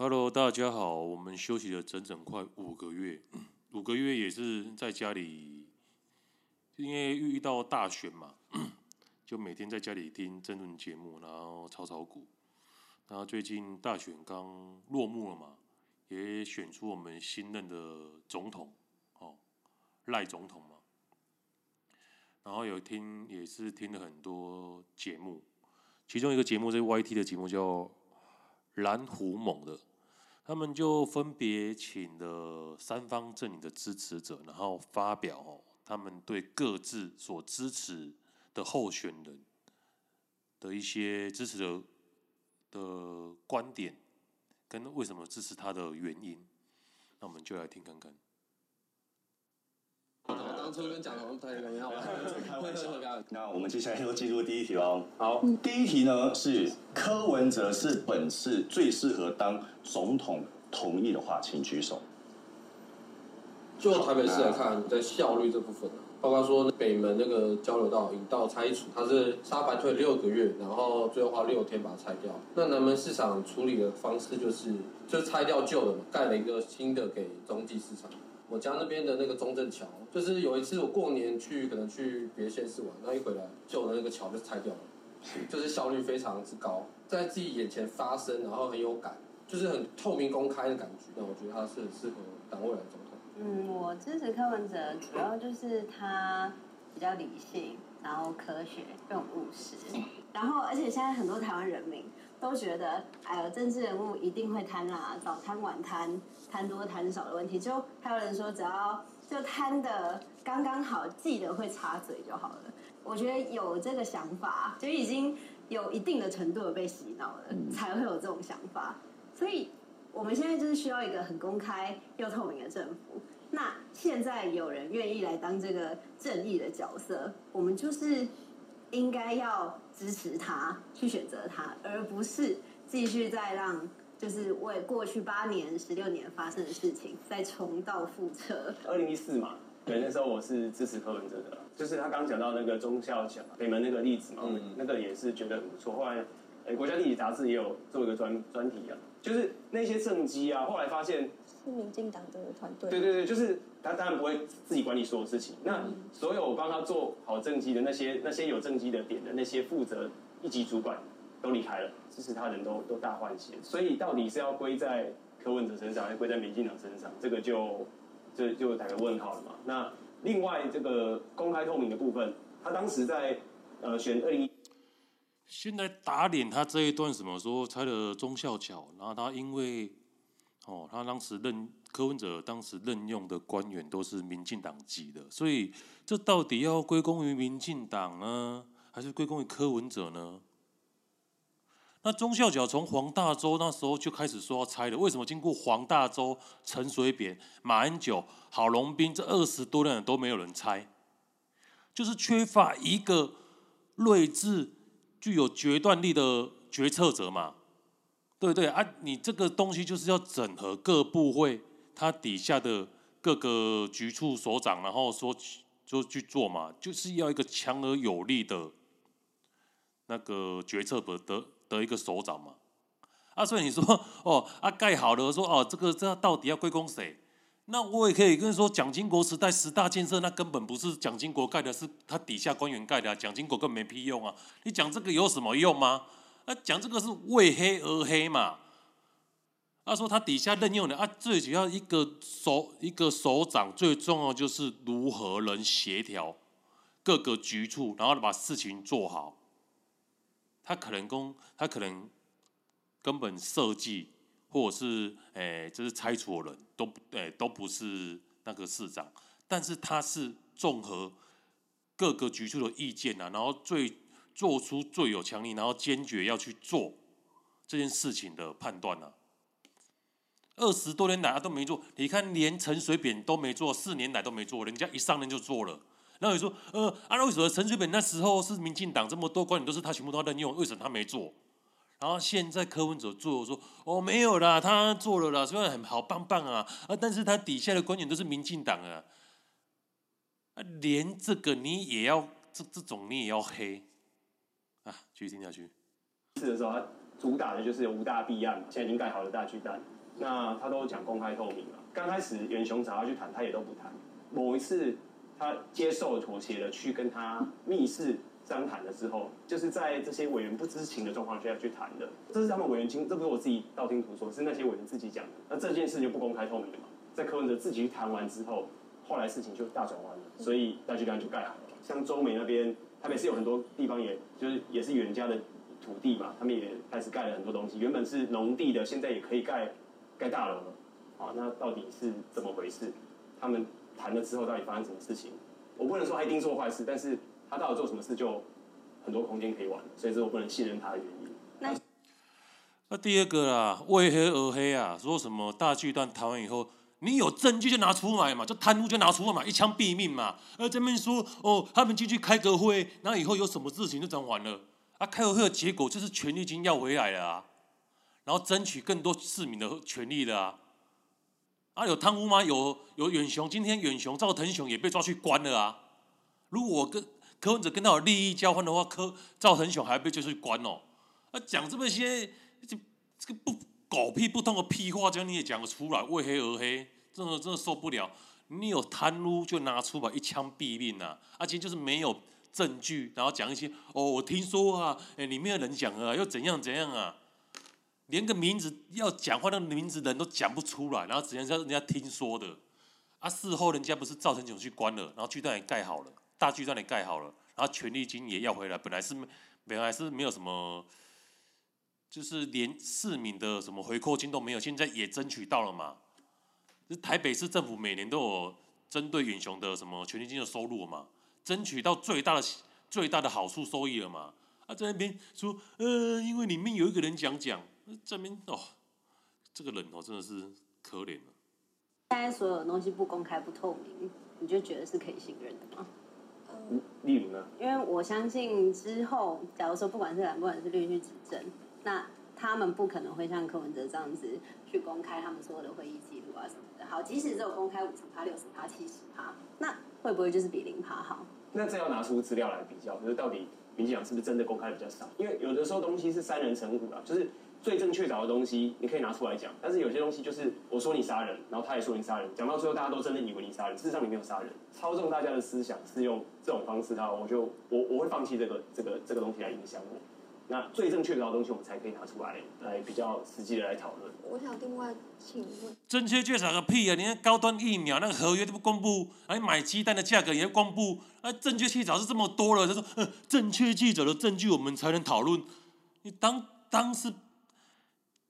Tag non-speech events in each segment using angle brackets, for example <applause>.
Hello，大家好，我们休息了整整快五个月，<clears throat> 五个月也是在家里，因为遇到大选嘛，<clears throat> 就每天在家里听政论节目，然后炒炒股。然后最近大选刚落幕了嘛，也选出我们新任的总统，哦，赖总统嘛。然后有听，也是听了很多节目，其中一个节目是 YT 的节目叫蓝虎猛的。他们就分别请了三方阵营的支持者，然后发表他们对各自所支持的候选人的一些支持的的观点，跟为什么支持他的原因。那我们就来听看看。当初跟蒋总谈的好，开玩笑。那我们接下来又进入第一题喽。好，第一题呢是柯文哲是本次最适合当总统，同意的话请举手。就台北市来看，在效率这部分，包括说北门那个交流道引道拆除，它是沙白退六个月，然后最后花六天把它拆掉。那南门市场处理的方式就是，就拆掉旧的嘛，盖了一个新的给中继市场。我家那边的那个中正桥，就是有一次我过年去，可能去别县市玩，然后一回来，旧的那个桥就拆掉了，就是效率非常之高，在自己眼前发生，然后很有感，就是很透明公开的感觉。那我觉得他是很适合当未来总统。嗯，我支持柯文哲，主要就是他比较理性，然后科学又务实，然后而且现在很多台湾人民。都觉得，哎呦，政治人物一定会贪啦，早贪晚贪，贪多贪少的问题。就还有人说，只要就贪的刚刚好，记得会插嘴就好了。我觉得有这个想法，就已经有一定的程度的被洗脑了，才会有这种想法。所以我们现在就是需要一个很公开又透明的政府。那现在有人愿意来当这个正义的角色，我们就是。应该要支持他去选择他，而不是继续再让就是为过去八年、十六年发生的事情再重蹈覆辙。二零一四嘛，对，那时候我是支持柯文哲的，就是他刚刚讲到那个中校奖北门那个例子嘛，嗯、那个也是觉得很不错。后来，哎，国家地理杂志也有做一个专专题啊，就是那些政绩啊，后来发现。是民进党的团队。对对对，就是他当然不会自己管理所有事情。那所有帮他做好政绩的那些那些有政绩的点的那些负责一级主管都离开了，支持他人都都大换血。所以到底是要归在柯文哲身上，还是归在民进党身上？这个就就就打个问号了嘛。那另外这个公开透明的部分，他当时在呃选二零一，现在打脸他这一段什么说拆了忠孝桥，然后他因为。哦，他当时任柯文哲当时任用的官员都是民进党籍的，所以这到底要归功于民进党呢，还是归功于柯文哲呢？那忠孝角从黄大洲那时候就开始说要拆了，为什么经过黄大洲、陈水扁、马英九、郝龙斌这二十多年都没有人拆？就是缺乏一个睿智、具有决断力的决策者嘛。对对啊，你这个东西就是要整合各部会，他底下的各个局处首长，然后说就去做嘛，就是要一个强而有力的那个决策的的的一个首长嘛。啊，所以你说 <laughs> 哦，啊盖好了，说哦，这个这到底要归功谁？那我也可以跟你说，蒋经国时代十大建设，那根本不是蒋经国盖的，是他底下官员盖的，蒋经国根本没屁用啊！你讲这个有什么用吗？那讲这个是为黑而黑嘛？他说他底下任用的啊，最主要一个首一个首长最重要就是如何能协调各个局处，然后把事情做好。他可能工，他可能根本设计或者是诶，就是拆除的人都诶都不是那个市长，但是他是综合各个局处的意见啊，然后最。做出最有强力，然后坚决要去做这件事情的判断呢？二十多年来他都没做，你看连陈水扁都没做，四年来都没做，人家一上任就做了。然后你说，呃，啊，为什么陈水扁那时候是民进党这么多官员都是他全部都任用，为什么他没做？然后现在柯文哲做，说哦没有啦，他做了啦，虽然很好棒棒啊，啊，但是他底下的官员都是民进党啊，啊，连这个你也要这这种你也要黑。啊，继续听下去。是的时候，他主打的就是有五大弊案，现在已经盖好了大巨蛋，那他都讲公开透明了。刚开始远雄找他去谈，他也都不谈。某一次他接受妥协了，去跟他密室商谈了之后，就是在这些委员不知情的状况下去谈的。这是他们委员经，这不是我自己道听途说，是那些委员自己讲的。那这件事就不公开透明了嘛？在柯文哲自己去谈完之后，后来事情就大转弯了，所以大巨蛋就盖好了。像中美那边，台北市有很多地方也，就是也是原家的。土地嘛，他们也开始盖了很多东西。原本是农地的，现在也可以盖盖大楼了。啊，那到底是怎么回事？他们谈了之后，到底发生什么事情？我不能说他一定做坏事，但是他到底做什么事，就很多空间可以玩。所以这是我不能信任他的原因。那那第二个啦，为黑而黑啊，说什么大巨蛋谈完以后，你有证据就拿出来嘛，就贪污就拿出来嘛，一枪毙命嘛。而这边说哦，他们进去开个会，然后以后有什么事情就讲完了。啊，开个会的结果就是权利金要回来了啊，然后争取更多市民的权利的啊。啊，有贪污吗？有，有远雄，今天远雄赵腾雄也被抓去关了啊。如果我跟柯文哲跟他有利益交换的话，柯赵腾雄还被就去关哦。啊，讲这么些这这个不狗屁不通的屁话，这样你也讲得出来，为黑而黑，真的真的受不了。你有贪污就拿出来一枪毙命啊！而且就是没有。证据，然后讲一些哦，我听说啊，哎，里面的人讲啊，又怎样怎样啊，连个名字要讲话那个名字人都讲不出来，然后只能叫人家听说的。啊，事后人家不是赵成炯去关了，然后巨蛋也盖好了，大巨蛋也盖好了，然后权利金也要回来，本来是本来是没有什么，就是连市民的什么回扣金都没有，现在也争取到了嘛。是台北市政府每年都有针对远雄的什么权利金的收入嘛。争取到最大的最大的好处收益了嘛？啊，在那边说，呃，因为里面有一个人讲讲，这边哦，这个人哦真的是可怜了。现在所有东西不公开不透明，你就觉得是可以信任的吗？嗯，例如呢？因为我相信之后，假如说不管是蓝不管是绿去执政，那他们不可能会像柯文哲这样子去公开他们所有的会议记录啊什么的。好，即使只有公开五十趴、六十趴、七十趴，那会不会就是比零趴好？那这要拿出资料来比较，就是到底民进党是不是真的公开的比较少？因为有的时候东西是三人成虎啊，就是罪证确凿的东西你可以拿出来讲，但是有些东西就是我说你杀人，然后他也说你杀人，讲到最后大家都真的以为你杀人，事实上你没有杀人，操纵大家的思想是用这种方式的话，我就我我会放弃这个这个这个东西来影响我。那最正确凿的东西，我们才可以拿出来来比较实际的来讨论。我想另外请问，正确确凿个屁啊！你看高端疫苗那个合约都不公布，哎，买鸡蛋的价格也不公布，啊，证据确凿是这么多了，他说，呃，正确记者的证据我们才能讨论。你当当时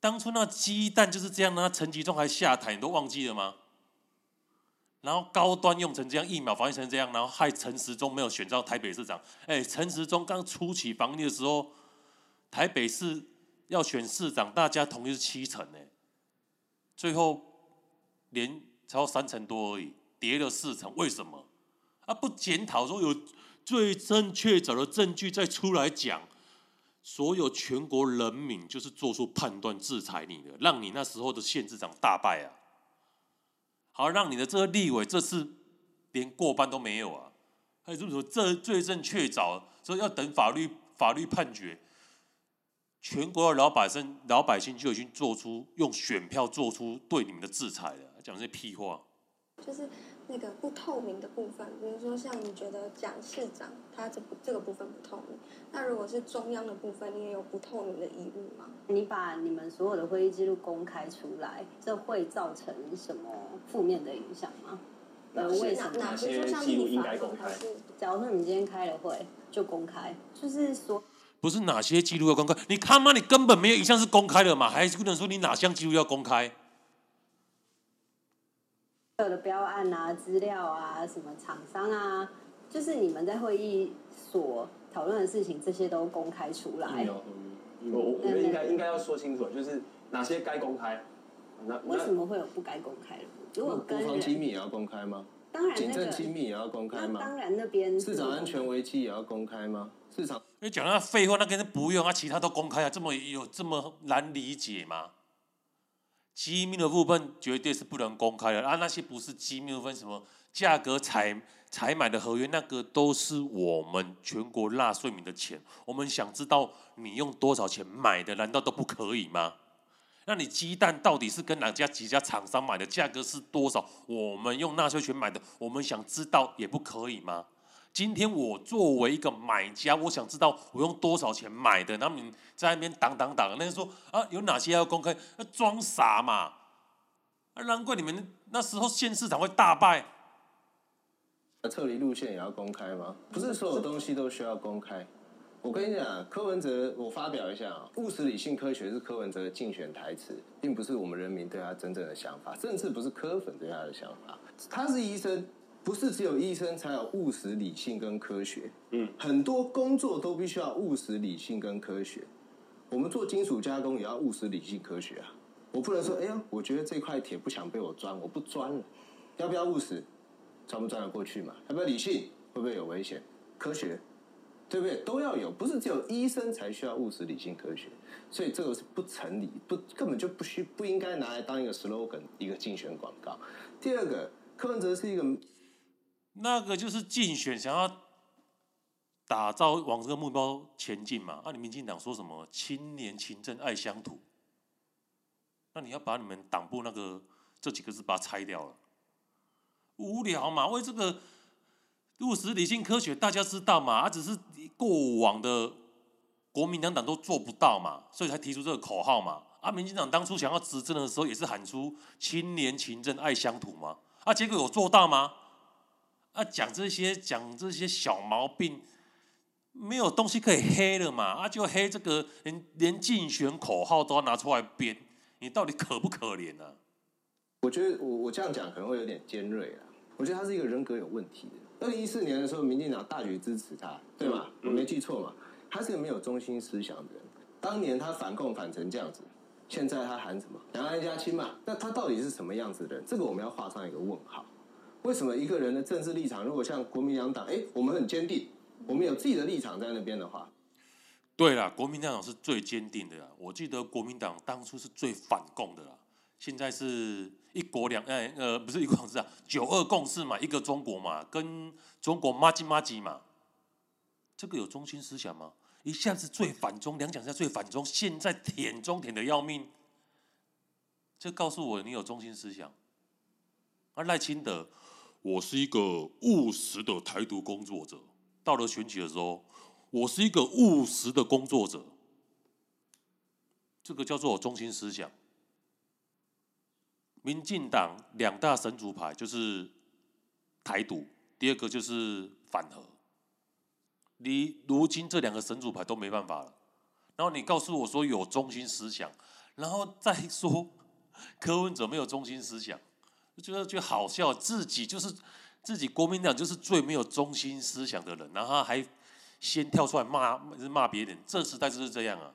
当初那鸡蛋就是这样，那陈吉仲还下台，你都忘记了吗？然后高端用成这样，疫苗防疫成这样，然后害陈时中没有选上台北市长。哎，陈时中刚初期防疫的时候。台北市要选市长，大家同意是七成呢，最后连超三成多而已，跌了四成，为什么？啊，不检讨说有最正确凿的证据再出来讲，所有全国人民就是做出判断制裁你的，让你那时候的县市长大败啊，好让你的这个立委这次连过半都没有啊，还有说这罪证确凿，所以要等法律法律判决。全国的老百姓，老百姓就已经做出用选票做出对你们的制裁了，讲这些屁话。就是那个不透明的部分，比如说像你觉得蒋市长他这这个部分不透明，那如果是中央的部分，你也有不透明的义务吗？你把你们所有的会议记录公开出来，这会造成什么负面的影响吗？呃，为什么？哪些记录应该公开？假如说你们今天开了会，就公开，就是说。不是哪些记录要公开？你他妈，你根本没有一项是公开的嘛？还是不能说你哪项记录要公开？有的标案啊、资料啊、什么厂商啊，就是你们在会议所讨论的事情，这些都公开出来。有，我我觉得应该应该要说清楚，就是哪些该公开。那为什么会有不该公开的？如果国防机密也要公开吗？当然，警政机密也要公开吗？当然，那边市场安全危机也要公开吗？市场。你讲那废话，那个不用啊，其他都公开啊，这么有这么难理解吗？机密的部分绝对是不能公开的啊，那些不是机密的部分，什么价格采采买的合约，那个都是我们全国纳税民的钱。我们想知道你用多少钱买的，难道都不可以吗？那你鸡蛋到底是跟哪家几家厂商买的，价格是多少？我们用纳税钱买的，我们想知道也不可以吗？今天我作为一个买家，我想知道我用多少钱买的，那你在那边挡挡挡，那说啊有哪些要公开？那装傻嘛？啊，难怪你们那时候县市长会大败。撤离路线也要公开吗？不是所有东西都需要公开。我跟你讲，柯文哲，我发表一下啊，务实、理性、科学是柯文哲的竞选台词，并不是我们人民对他真正的想法，甚至不是柯粉对他的想法。他是医生，不是只有医生才有务实、理性跟科学。嗯，很多工作都必须要务实、理性跟科学。我们做金属加工也要务实、理性、科学啊。我不能说，哎呀，我觉得这块铁不想被我钻，我不钻了。要不要务实？钻不钻得过去嘛？要不要理性？会不会有危险？科学，对不对？都要有，不是只有医生才需要务实、理性、科学。所以这个是不成立，不根本就不需不应该拿来当一个 slogan，一个竞选广告。第二个，柯文哲是一个，那个就是竞选想要打造往这个目标前进嘛。啊，你民进党说什么青年勤政爱乡土？那你要把你们党部那个这几个字把它拆掉了。无聊嘛？为这个务实、理性、科学，大家知道嘛？他只是过往的国民两党都做不到嘛，所以才提出这个口号嘛。啊，民进党当初想要执政的时候，也是喊出“青年勤政爱乡土”嘛。啊，结果有做到吗？啊，讲这些讲这些小毛病，没有东西可以黑了嘛？啊，就黑这个，连连竞选口号都要拿出来编，你到底可不可怜呢、啊？我觉得我我这样讲可能会有点尖锐啊。我觉得他是一个人格有问题的。二零一四年的时候，民进党大举支持他，对吗？我没记错嘛？他是个没有中心思想的人。当年他反共反成这样子，现在他喊什么“两岸一家亲”嘛？那他到底是什么样子的人？这个我们要画上一个问号。为什么一个人的政治立场，如果像国民两党，哎，我们很坚定，我们有自己的立场在那边的话，对了，国民两党是最坚定的。我记得国民党当初是最反共的啦。现在是一国两哎呃不是一国两制啊，九二共识嘛，一个中国嘛，跟中国麻吉麻吉嘛，这个有中心思想吗？一下子最反中，两蒋下最反中，现在舔中舔的要命，这告诉我你有中心思想。而赖清德，我是一个务实的台独工作者，到了选举的时候，我是一个务实的工作者，这个叫做中心思想。民进党两大神主牌就是台独，第二个就是反核。你如今这两个神主牌都没办法了，然后你告诉我说有中心思想，然后再说柯文哲没有中心思想，就觉得就好笑，自己就是自己国民党就是最没有中心思想的人，然后还先跳出来骂骂别人，这时代就是这样啊，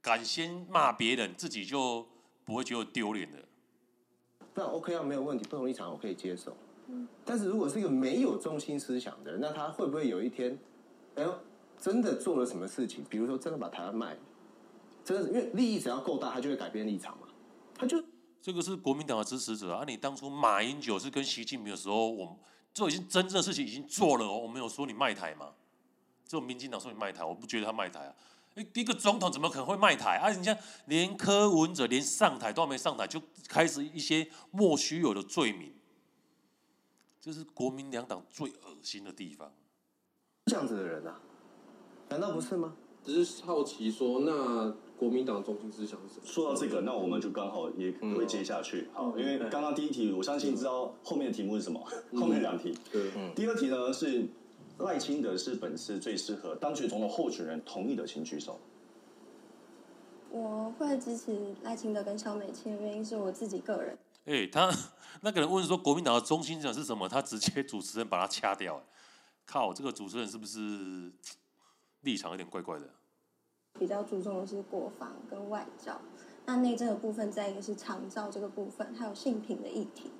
敢先骂别人，自己就。不会觉得丢脸的，那 OK 啊，没有问题，不同立场我可以接受。嗯，但是如果是一个没有中心思想的人，那他会不会有一天，哎呦，真的做了什么事情？比如说真的把台湾卖了，真的，因为利益只要够大，他就会改变立场嘛。这个是国民党的支持者啊。你当初马英九是跟习近平的时候，我们这已经真正的事情已经做了哦。我没有说你卖台吗？这种民进党说你卖台，我不觉得他卖台啊。一个总统怎么可能会卖台？啊，人家连柯文哲连上台都还没上台，就开始一些莫须有的罪名，这是国民两党最恶心的地方。这样子的人啊，难道不是吗？只是好奇说，那国民党中心思想是什么？说到这个，那我们就刚好也会接下去。好，因为刚刚第一题，我相信知道后面的题目是什么。后面两题，对，第二题呢是。赖清德是本次最适合当选总统候选人，同意的请举手。我会支持赖清德跟萧美琴的原因是我自己个人。哎、欸，他那个人问说国民党的中心思想是什么？他直接主持人把他掐掉。靠，这个主持人是不是立场有点怪怪的？比较注重的是国防跟外交，那内政的部分，再一个是长照这个部分，还有性平的议题。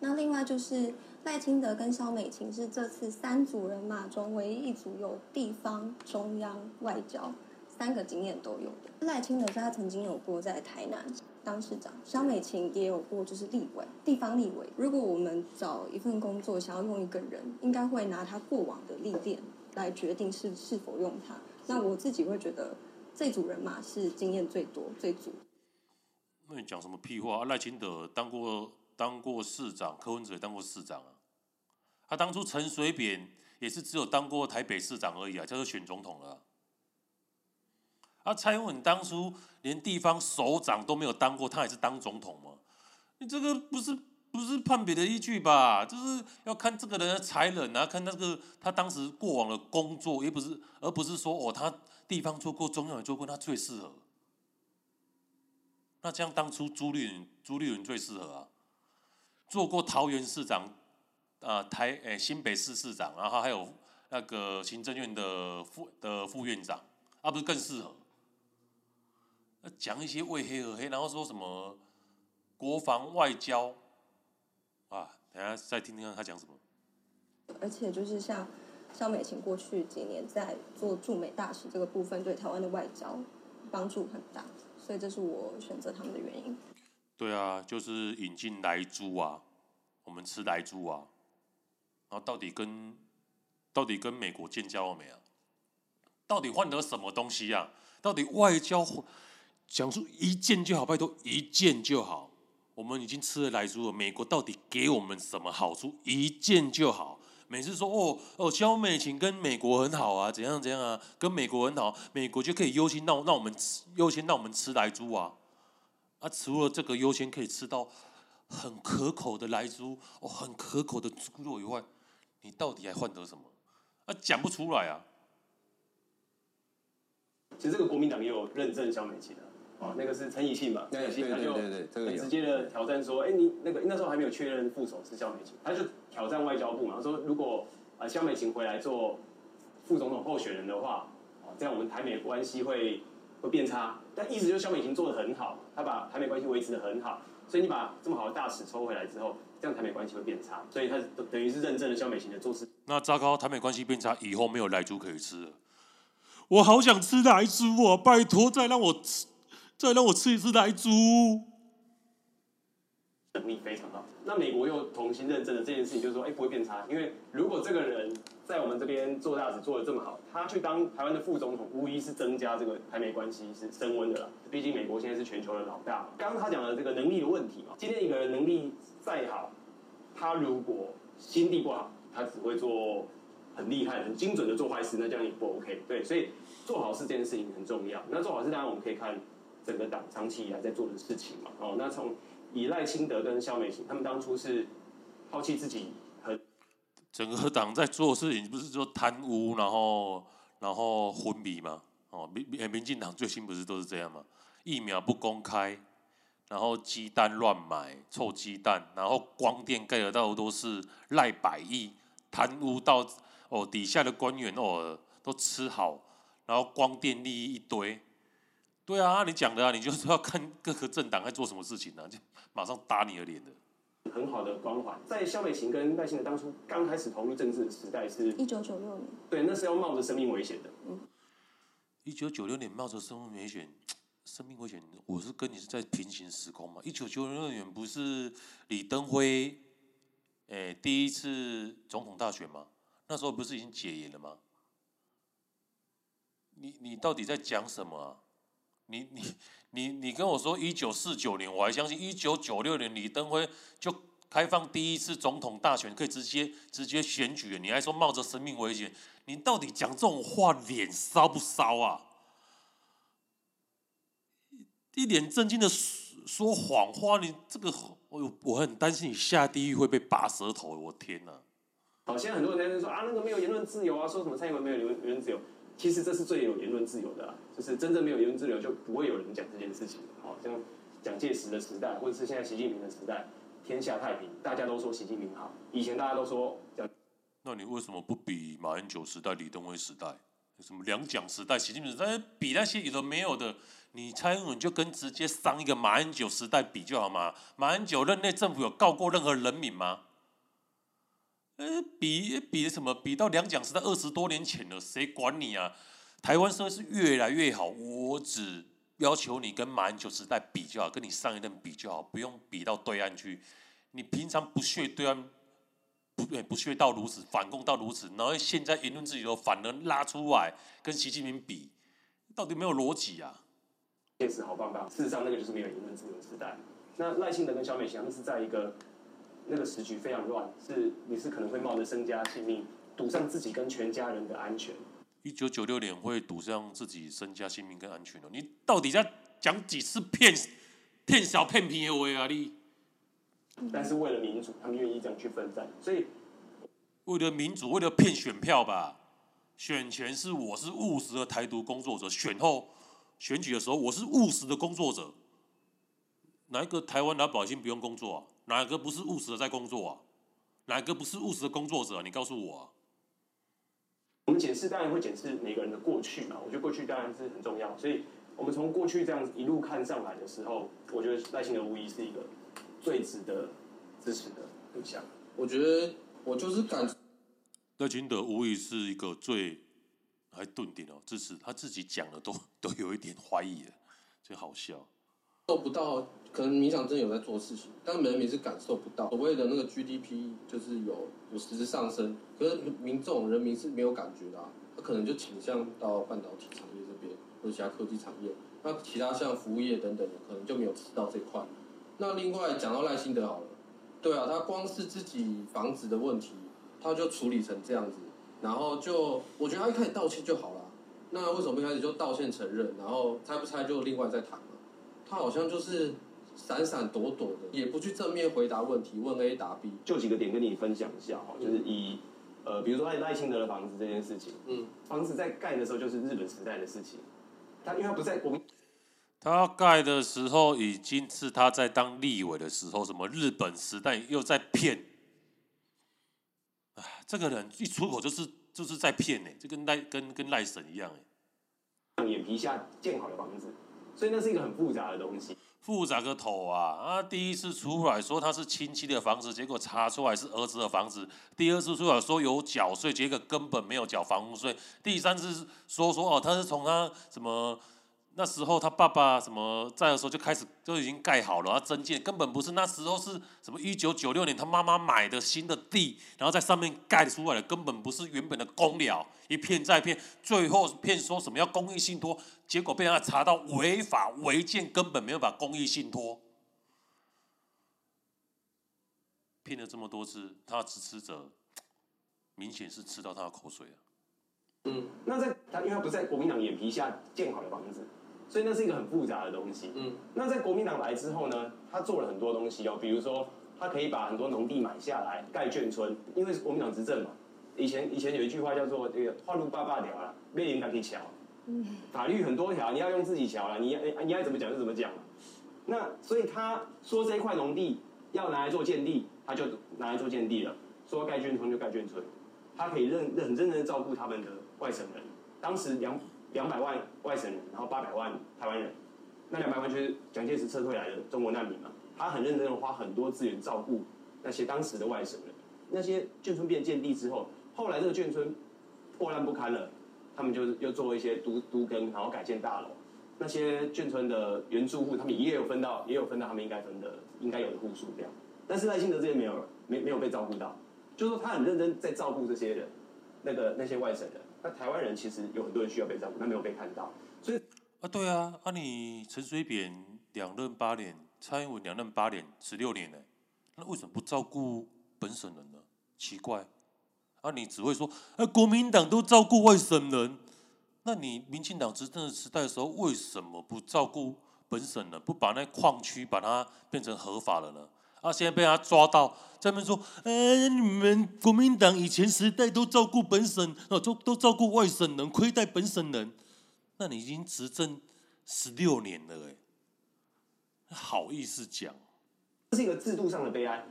那另外就是赖清德跟萧美琴是这次三组人马中唯一一组有地方、中央、外交三个经验都有的。赖清德是他曾经有过在台南当市长，萧美琴也有过就是立委、地方立委。如果我们找一份工作，想要用一个人，应该会拿他过往的历练来决定是是否用他。那我自己会觉得这组人马是经验最多、最足。那你讲什么屁话？赖清德当过当过市长，柯文哲也当过市长啊。他当初陈水扁也是只有当过台北市长而已啊，叫做选总统了啊。啊，蔡英文当初连地方首长都没有当过，他也是当总统吗？你这个不是不是判别的依据吧？就是要看这个人的才能啊，看那个他当时过往的工作，也不是，而不是说哦，他地方做过，中央也做过，他最适合。那这样当初朱立伦，朱立伦最适合啊，做过桃园市长。啊，台诶、新北市市长，然后还有那个行政院的副的副院长，啊，不是更适合？讲一些为黑而黑，然后说什么国防外交啊？等下再听听看他讲什么。而且就是像萧美琴过去几年在做驻美大使这个部分，对台湾的外交帮助很大，所以这是我选择他们的原因。对啊，就是引进来猪啊，我们吃来猪啊。然后到底跟到底跟美国建交了没啊？到底换得什么东西啊？到底外交讲出一件就好，拜托一件就好。我们已经吃了莱猪了，美国到底给我们什么好处？一件就好。每次说哦哦，萧美琴跟美国很好啊，怎样怎样啊，跟美国很好，美国就可以优先让让我们吃优先让我们吃莱猪啊。啊，除了这个优先可以吃到很可口的莱猪哦，很可口的猪肉以外。你到底还换得什么？啊，讲不出来啊！其实这个国民党也有认证萧美琴的，哦，那个是陈以信嘛，陈以信他就很直接的挑战说，哎，你那个那时候还没有确认副手是萧美琴，他就挑战外交部嘛，他说如果啊萧美琴回来做副总统候选人的话，哦，这样我们台美关系会会变差。但意思就是萧美琴做的很好，他把台美关系维持的很好，所以你把这么好的大使抽回来之后。这样台美关系会变差，所以他等于是认证了萧美琴的做事。那糟糕，台美关系变差，以后没有莱猪可以吃了。我好想吃莱猪啊！拜托，再让我吃，再让我吃一次莱猪。能力非常好。那美国又重新认证了这件事情，就是说，哎，不会变差，因为如果这个人在我们这边做大使做得这么好，他去当台湾的副总统，无疑是增加这个台美关系是升温的了。毕竟美国现在是全球的老大。刚刚他讲的这个能力的问题嘛，今天一个人能力再好，他如果心地不好，他只会做很厉害、很精准的做坏事，那这样也不 OK。对，所以做好事这件事情很重要。那做好事当然我们可以看整个党长期以来在做的事情嘛。哦，那从以赖清德跟萧美琴，他们当初是抛弃自己和整个党在做事情，不是说贪污，然后然后昏迷吗？哦，民民进党最新不是都是这样吗？疫苗不公开。然后鸡蛋乱买，臭鸡蛋，然后光电盖得到都是赖百亿，贪污到哦底下的官员哦都吃好，然后光电利益一堆，对啊，你讲的啊，你就是要看各个政党在做什么事情呢、啊，<laughs> 就马上打你的脸的。很好的光环，在萧美琴跟赖清德当初刚开始投入政治的时代是，一九九六年，对，那是要冒着生命危险的。嗯，一九九六年冒着生命危险。<tsk> 生命危险，我是跟你是在平行时空嘛？一九九六年不是李登辉，欸，第一次总统大选吗？那时候不是已经解严了吗？你你到底在讲什么啊？你你你你跟我说一九四九年，我还相信一九九六年李登辉就开放第一次总统大选，可以直接直接选举，你还说冒着生命危险？你到底讲这种话，脸烧不烧啊？一脸正经的说谎话，你这个我我很担心你下地狱会被拔舌头，我天哪！好，现在很多人在说啊，那个没有言论自由啊，说什么蔡英文没有言论自由，其实这是最有言论自由的，啊，就是真正没有言论自由就不会有人讲这件事情。好，像蒋介石的时代，或者是现在习近平的时代，天下太平，大家都说习近平好。以前大家都说蒋，那你为什么不比马英九时代、李登辉时代，什么两蒋时代、习近平时代，比那些有的没有的？你蔡英文就跟直接上一个马英九时代比就好吗？马英九任内政府有告过任何人民吗？呃，比比什么？比到两蒋时代二十多年前了，谁管你啊？台湾社会是越来越好，我只要求你跟马英九时代比就好，跟你上一任比就好，不用比到对岸去。你平常不屑对岸，不对，不屑到如此，反共到如此，然后现在言论自由反而拉出来跟习近平比，到底没有逻辑啊？确实好棒棒，事实上那个就是没有言论自由时代。那赖清德跟萧美琴是在一个那个时局非常乱，是你是可能会冒着身家性命赌上自己跟全家人的安全。一九九六年会赌上自己身家性命跟安全哦，你到底在讲几次骗骗小骗皮的话啊你？但是为了民主，他们愿意这样去奋战，所以为了民主，为了骗选票吧。选前是我是务实的台独工作者，选后选举的时候我是务实的工作者。哪一个台湾老百姓不用工作啊？哪一个不是务实的在工作啊？哪一个不是务实的工作者啊？你告诉我啊。我们检视当然会检视每个人的过去嘛，我觉得过去当然是很重要，所以我们从过去这样一路看上来的时候，我觉得赖清德无疑是一个最值得支持的对象。我觉得我就是感赖清德无疑是一个最还顿点哦，支持他自己讲的都 <laughs> 都有一点怀疑了，真好笑。做不到，可能民想真的有在做事情，但人民是感受不到。所谓的那个 GDP 就是有有实质上升，可是民众人民是没有感觉的啊。他可能就倾向到半导体产业这边，或者其他科技产业。那其他像服务业等等的，可能就没有吃到这块。那另外讲到赖清德好了，对啊，他光是自己房子的问题，他就处理成这样子，然后就我觉得他一开始道歉就好了。那为什么一开始就道歉承认，然后拆不拆就另外再谈了？他好像就是闪闪躲躲的，也不去正面回答问题，问 A 答 B。就几个点跟你分享一下哈，就是以呃，比如说赖赖清德的房子这件事情，嗯，房子在盖的时候就是日本时代的事情，他因为他不在我们，他盖的时候已经是他在当立委的时候，什么日本时代又在骗，哎，这个人一出口就是就是在骗呢，就跟赖跟跟赖神一样哎，眼皮下建好的房子。所以那是一个很复杂的东西，复杂个头啊！啊，第一次出来说他是亲戚的房子，结果查出来是儿子的房子；第二次出来说有缴税，结果根本没有缴房屋税；第三次说说哦，他是从他什么。那时候他爸爸什么在的时候就开始就已经盖好了，他增建根本不是那时候是什么一九九六年他妈妈买的新的地，然后在上面盖出来的，根本不是原本的公寮，一骗再骗，最后骗说什么要公益信托，结果被人家查到违法违建，根本没有把公益信托，骗了这么多次，他的支持者明显是吃到他的口水啊。嗯，那在他因为他不在国民党眼皮下建好的房子。所以那是一个很复杂的东西。嗯，那在国民党来之后呢，他做了很多东西哦，比如说他可以把很多农地买下来盖眷村，因为国民党执政嘛。以前以前有一句话叫做“这个花路八八条啊，面临两条桥”。嗯，法律很多条，你要用自己桥了，你要你爱怎么讲就怎么讲。那所以他说这一块农地要拿来做建地，他就拿来做建地了；说盖眷村就盖眷村。他可以认认很认真的照顾他们的外省人。当时两。两百万外省人，然后八百万台湾人，那两百万就是蒋介石撤退来的中国难民嘛。他很认真的花很多资源照顾那些当时的外省人。那些眷村变建地之后，后来这个眷村破烂不堪了，他们就是又做一些都都更，然后改建大楼。那些眷村的原住户，他们也有分到，也有分到他们应该分的应该有的户数这样。但是赖清德这边没有了，没没有被照顾到，就是说他很认真在照顾这些人，那个那些外省人。那台湾人其实有很多人需要被照顾，但没有被看到，所以啊，对啊，啊你陈水扁两任八年，蔡英文两任八年，十六年呢，那为什么不照顾本省人呢？奇怪，啊你只会说，啊国民党都照顾外省人，那你民进党执政的时代的时候，为什么不照顾本省人，不把那矿区把它变成合法了呢？啊！现在被他抓到，在那边说：“哎，你们国民党以前时代都照顾本省，哦，都都照顾外省人，亏待本省人。那你已经执政十六年了，哎，好意思讲？这是一个制度上的悲哀。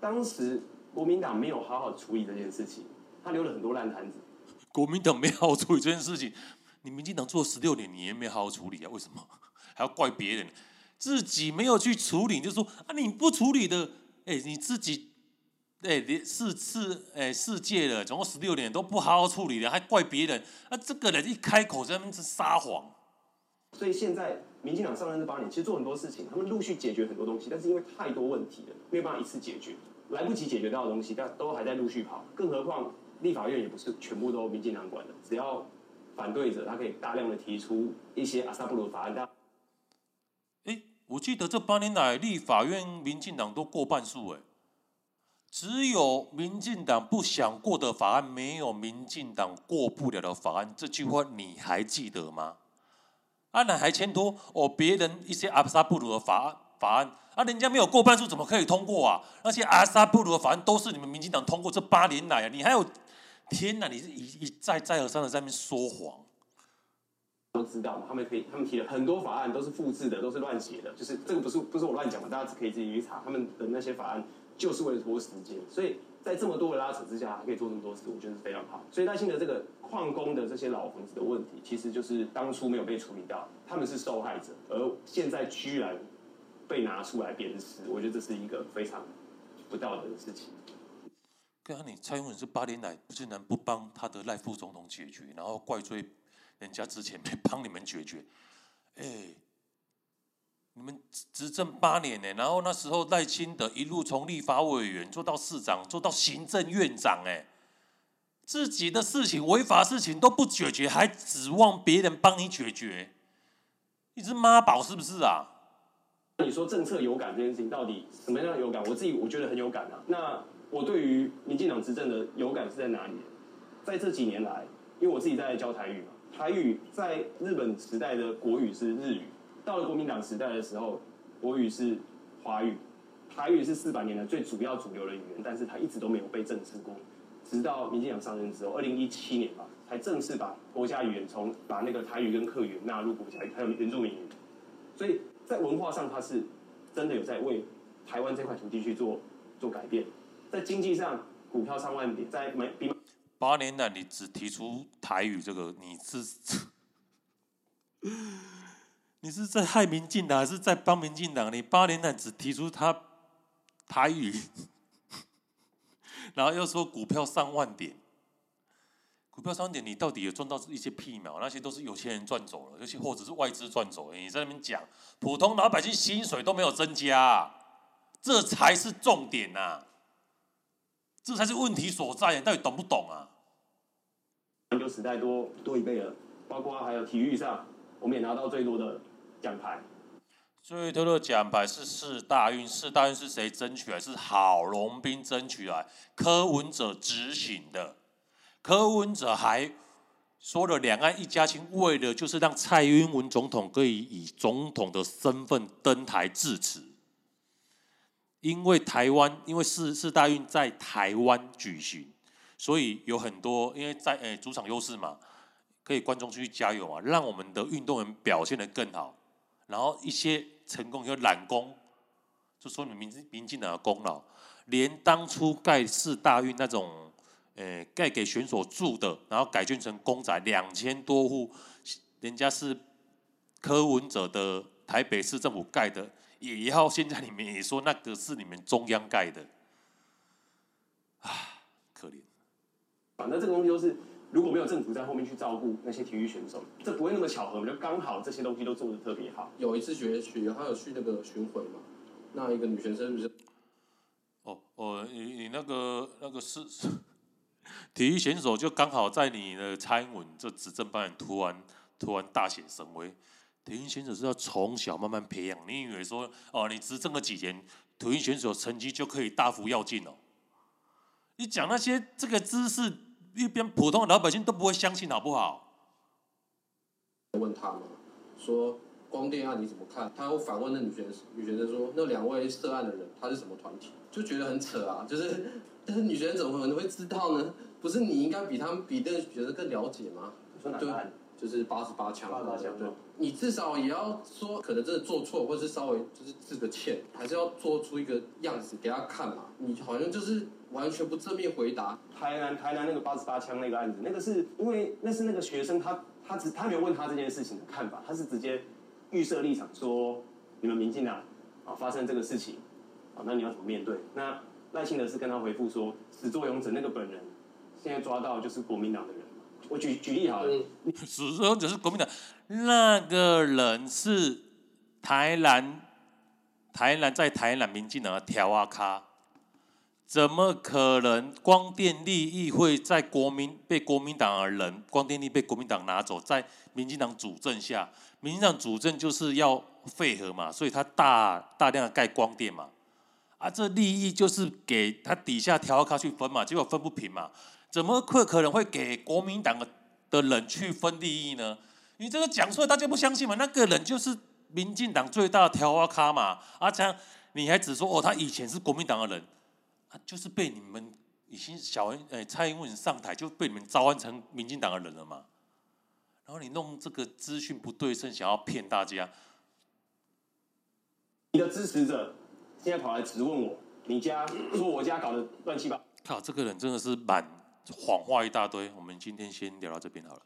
当时国民党没有好好处理这件事情，他留了很多烂摊子。国民党没好好处理这件事情，你民进党做了十六年，你也没好好处理啊？为什么还要怪别人？”自己没有去处理，就说啊，你不处理的，哎，你自己哎，连四次哎世界了，总共十六年都不好好处理了，还怪别人。那这个人一开口在那边是撒谎。所以现在民进党上任这八年，其实做很多事情，他们陆续解决很多东西，但是因为太多问题了，没有办法一次解决，来不及解决到的东西，但都还在陆续跑。更何况立法院也不是全部都民进党管的，只要反对者，他可以大量的提出一些阿萨布鲁法案。我记得这八年来立法院民进党都过半数，哎。只有民进党不想过的法案，没有民进党过不了的法案。这句话你还记得吗？阿南还牵拖哦，别人一些阿萨布鲁的法案法案，啊，人家没有过半数，怎么可以通过啊？那些阿萨布鲁的法案都是你们民进党通过，这八年来啊，你还有天哪，你是一一再再而三的在那边说谎。都知道嘛，他们可以，他们提了很多法案都是复制的，都是乱写的，就是这个不是不是我乱讲嘛，大家可以自己去查他们的那些法案。就是为了拖时间，所以在这么多的拉扯之下，还可以做这么多事，我觉得是非常好。所以赖清德这个矿工的这些老房子的问题，其实就是当初没有被处理到，他们是受害者，而现在居然被拿出来鞭尸，我觉得这是一个非常不道德的事情。刚刚你蔡英文是八年来竟然不帮他的赖副总统解决，然后怪罪人家之前没帮你们解决，哎、你们执政八年呢，然后那时候赖清德一路从立法委员做到市长，做到行政院长，哎，自己的事情违法事情都不解决，还指望别人帮你解决，你是妈宝是不是啊？你说政策有感这件事情到底什么样的有感？我自己我觉得很有感啊。那我对于民进党执政的有感是在哪里？在这几年来，因为我自己在教台语嘛，台语在日本时代的国语是日语。到了国民党时代的时候，国语是华语，台语是四百年来最主要主流的语言，但是它一直都没有被正视过。直到民进党上任之后，二零一七年吧，才正式把国家语言从把那个台语跟客语纳入国家语，还有原住民语。所以在文化上，它是真的有在为台湾这块土地去做做改变。在经济上，股票上万点，在每比八年来，你只提出台语这个，你是。<laughs> 你是在害民进党，还是在帮民进党？你八年来只提出他台语，<laughs> 然后又说股票上万点，股票上万点，你到底有赚到一些屁毛？那些都是有钱人赚走了，尤其或者是外资赚走了。你在那边讲，普通老百姓薪水都没有增加，这才是重点呐，这才是问题所在。你到底懂不懂啊？环球时代多多一倍了，包括还有体育上，我们也拿到最多的。奖牌，最多的奖牌是四大运，四大运是谁争取来？是郝龙斌争取来，柯文哲执行的。柯文哲还说了两岸一家亲，为的就是让蔡英文总统可以以总统的身份登台致辞。因为台湾，因为四四大运在台湾举行，所以有很多因为在诶、主场优势嘛，可以观众去加油啊，让我们的运动员表现得更好。然后一些成功有揽功，就说你民民进党的功劳，连当初盖世大运那种，诶盖给选手住的，然后改建成公宅两千多户，人家是柯文哲的台北市政府盖的，也要现在你们也说那个是你们中央盖的，啊，反正这个东西都是。如果没有政府在后面去照顾那些体育选手，这不会那么巧合，就刚好这些东西都做的特别好。有一次学学，他有去那个巡回嘛，那一个女学生不是？哦哦，你你那个那个是体育选手，就刚好在你的蔡英文这执政班突然突然大显神威。体育选手是要从小慢慢培养，你以为说哦，你执政了几年，体育选手成绩就可以大幅跃进哦？你讲那些这个知识。一边普通的老百姓都不会相信，好不好？问他们，说光电案你怎么看？他又反问那女学生，女学生说那两位涉案的人他是什么团体？就觉得很扯啊，<laughs> 就是但是女学生怎么可能会知道呢？不是你应该比他们比那个学生更了解吗？说哪个案？就是八十八枪，八十八枪，对，你至少也要说，可能真的做错，或是稍微就是致个歉，还是要做出一个样子给他看嘛。你好像就是完全不正面回答。台南台南那个八十八枪那个案子，那个是因为那是那个学生他他只他没有问他这件事情的看法，他是直接预设立场说，你们民进党啊发生这个事情啊，那你要怎么面对？那赖清德是跟他回复说，始作俑者那个本人，现在抓到就是国民党的人。我举举例好了，始作俑者是国民党，那个人是台南，台南在台南民进党的条啊咖，怎么可能光电利益会在国民被国民党的人，光电力被国民党拿走，在民进党主政下，民进党主政就是要废核嘛，所以他大大量的盖光电嘛。啊，这利益就是给他底下调咖去分嘛，结果分不平嘛，怎么会可能会给国民党的的人去分利益呢？你这个讲出来，大家不相信嘛？那个人就是民进党最大的调咖嘛，啊，这样你还只说哦，他以前是国民党的人，啊，就是被你们已经小恩哎蔡英文上台就被你们招安成民进党的人了嘛？然后你弄这个资讯不对称，想要骗大家，你的支持者。现在跑来质问我，你家说我家搞得乱七八糟。靠，这个人真的是满谎话一大堆。我们今天先聊到这边好了。